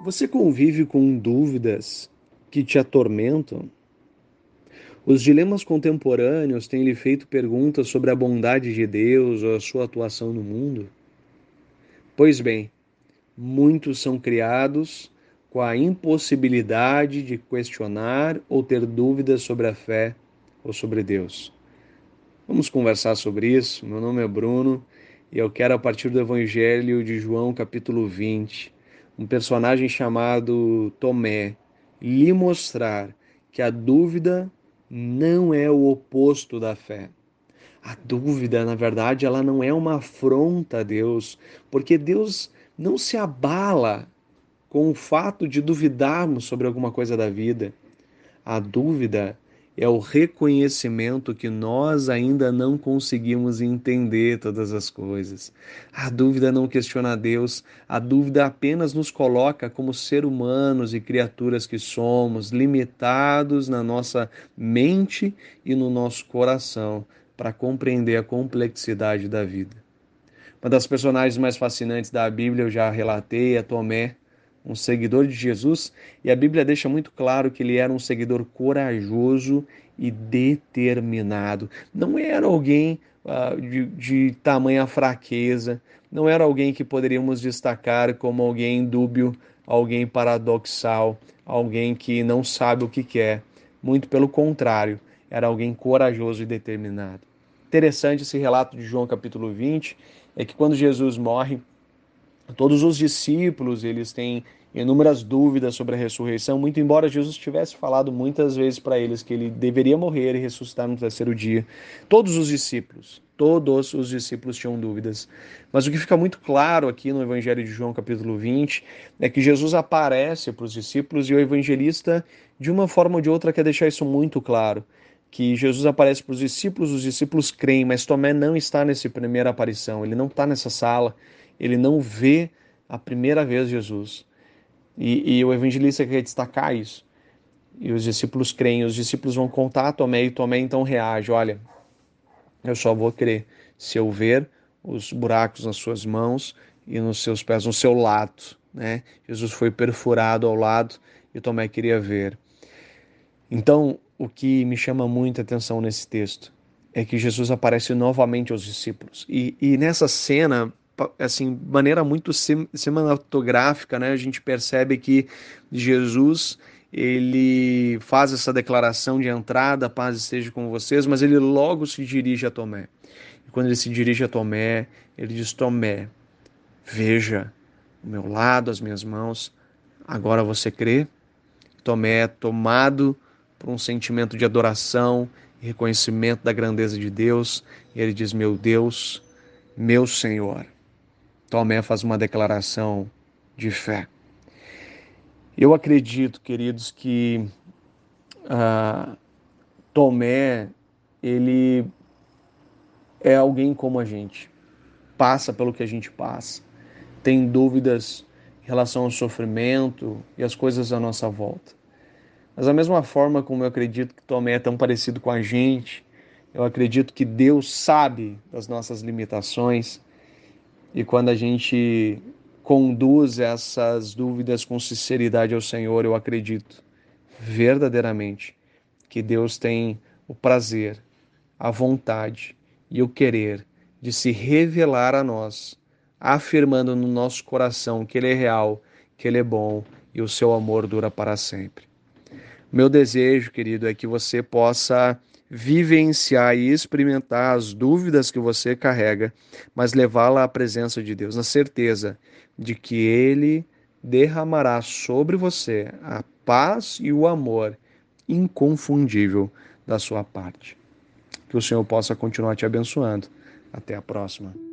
Você convive com dúvidas que te atormentam? Os dilemas contemporâneos têm lhe feito perguntas sobre a bondade de Deus ou a sua atuação no mundo? Pois bem, muitos são criados com a impossibilidade de questionar ou ter dúvidas sobre a fé ou sobre Deus. Vamos conversar sobre isso. Meu nome é Bruno e eu quero, a partir do Evangelho de João, capítulo 20, um personagem chamado Tomé, lhe mostrar que a dúvida não é o oposto da fé. A dúvida, na verdade, ela não é uma afronta a Deus, porque Deus não se abala com o fato de duvidarmos sobre alguma coisa da vida. A dúvida é o reconhecimento que nós ainda não conseguimos entender todas as coisas. A dúvida não questiona Deus, a dúvida apenas nos coloca como ser humanos e criaturas que somos, limitados na nossa mente e no nosso coração para compreender a complexidade da vida. Uma das personagens mais fascinantes da Bíblia eu já relatei é Tomé um seguidor de Jesus, e a Bíblia deixa muito claro que ele era um seguidor corajoso e determinado. Não era alguém uh, de, de tamanha fraqueza, não era alguém que poderíamos destacar como alguém dúbio, alguém paradoxal, alguém que não sabe o que quer. Muito pelo contrário, era alguém corajoso e determinado. Interessante esse relato de João capítulo 20, é que quando Jesus morre, Todos os discípulos, eles têm inúmeras dúvidas sobre a ressurreição, muito embora Jesus tivesse falado muitas vezes para eles que ele deveria morrer e ressuscitar no terceiro dia. Todos os discípulos, todos os discípulos tinham dúvidas. Mas o que fica muito claro aqui no Evangelho de João, capítulo 20, é que Jesus aparece para os discípulos e o evangelista, de uma forma ou de outra, quer deixar isso muito claro que Jesus aparece para os discípulos, os discípulos creem, mas Tomé não está nessa primeira aparição, ele não está nessa sala, ele não vê a primeira vez Jesus. E, e, o evangelista quer destacar isso. E os discípulos creem, os discípulos vão contar a Tomé e Tomé então reage: Olha, eu só vou crer se eu ver os buracos nas suas mãos e nos seus pés, no seu lado. Né? Jesus foi perfurado ao lado e Tomé queria ver. Então, o que me chama muita atenção nesse texto é que Jesus aparece novamente aos discípulos. E, e nessa cena assim, maneira muito cinematográfica, né? A gente percebe que Jesus ele faz essa declaração de entrada, paz esteja com vocês, mas ele logo se dirige a Tomé. E quando ele se dirige a Tomé, ele diz: Tomé, veja o meu lado, as minhas mãos, agora você crê? Tomé é tomado por um sentimento de adoração e reconhecimento da grandeza de Deus, e ele diz: Meu Deus, meu Senhor. Tomé faz uma declaração de fé. Eu acredito, queridos, que uh, Tomé ele é alguém como a gente, passa pelo que a gente passa, tem dúvidas em relação ao sofrimento e as coisas à nossa volta. Mas da mesma forma como eu acredito que Tomé é tão parecido com a gente, eu acredito que Deus sabe das nossas limitações e quando a gente conduz essas dúvidas com sinceridade ao Senhor, eu acredito verdadeiramente que Deus tem o prazer, a vontade e o querer de se revelar a nós, afirmando no nosso coração que Ele é real, que Ele é bom e o seu amor dura para sempre. Meu desejo, querido, é que você possa vivenciar e experimentar as dúvidas que você carrega, mas levá-la à presença de Deus, na certeza de que Ele derramará sobre você a paz e o amor inconfundível da sua parte. Que o Senhor possa continuar te abençoando. Até a próxima.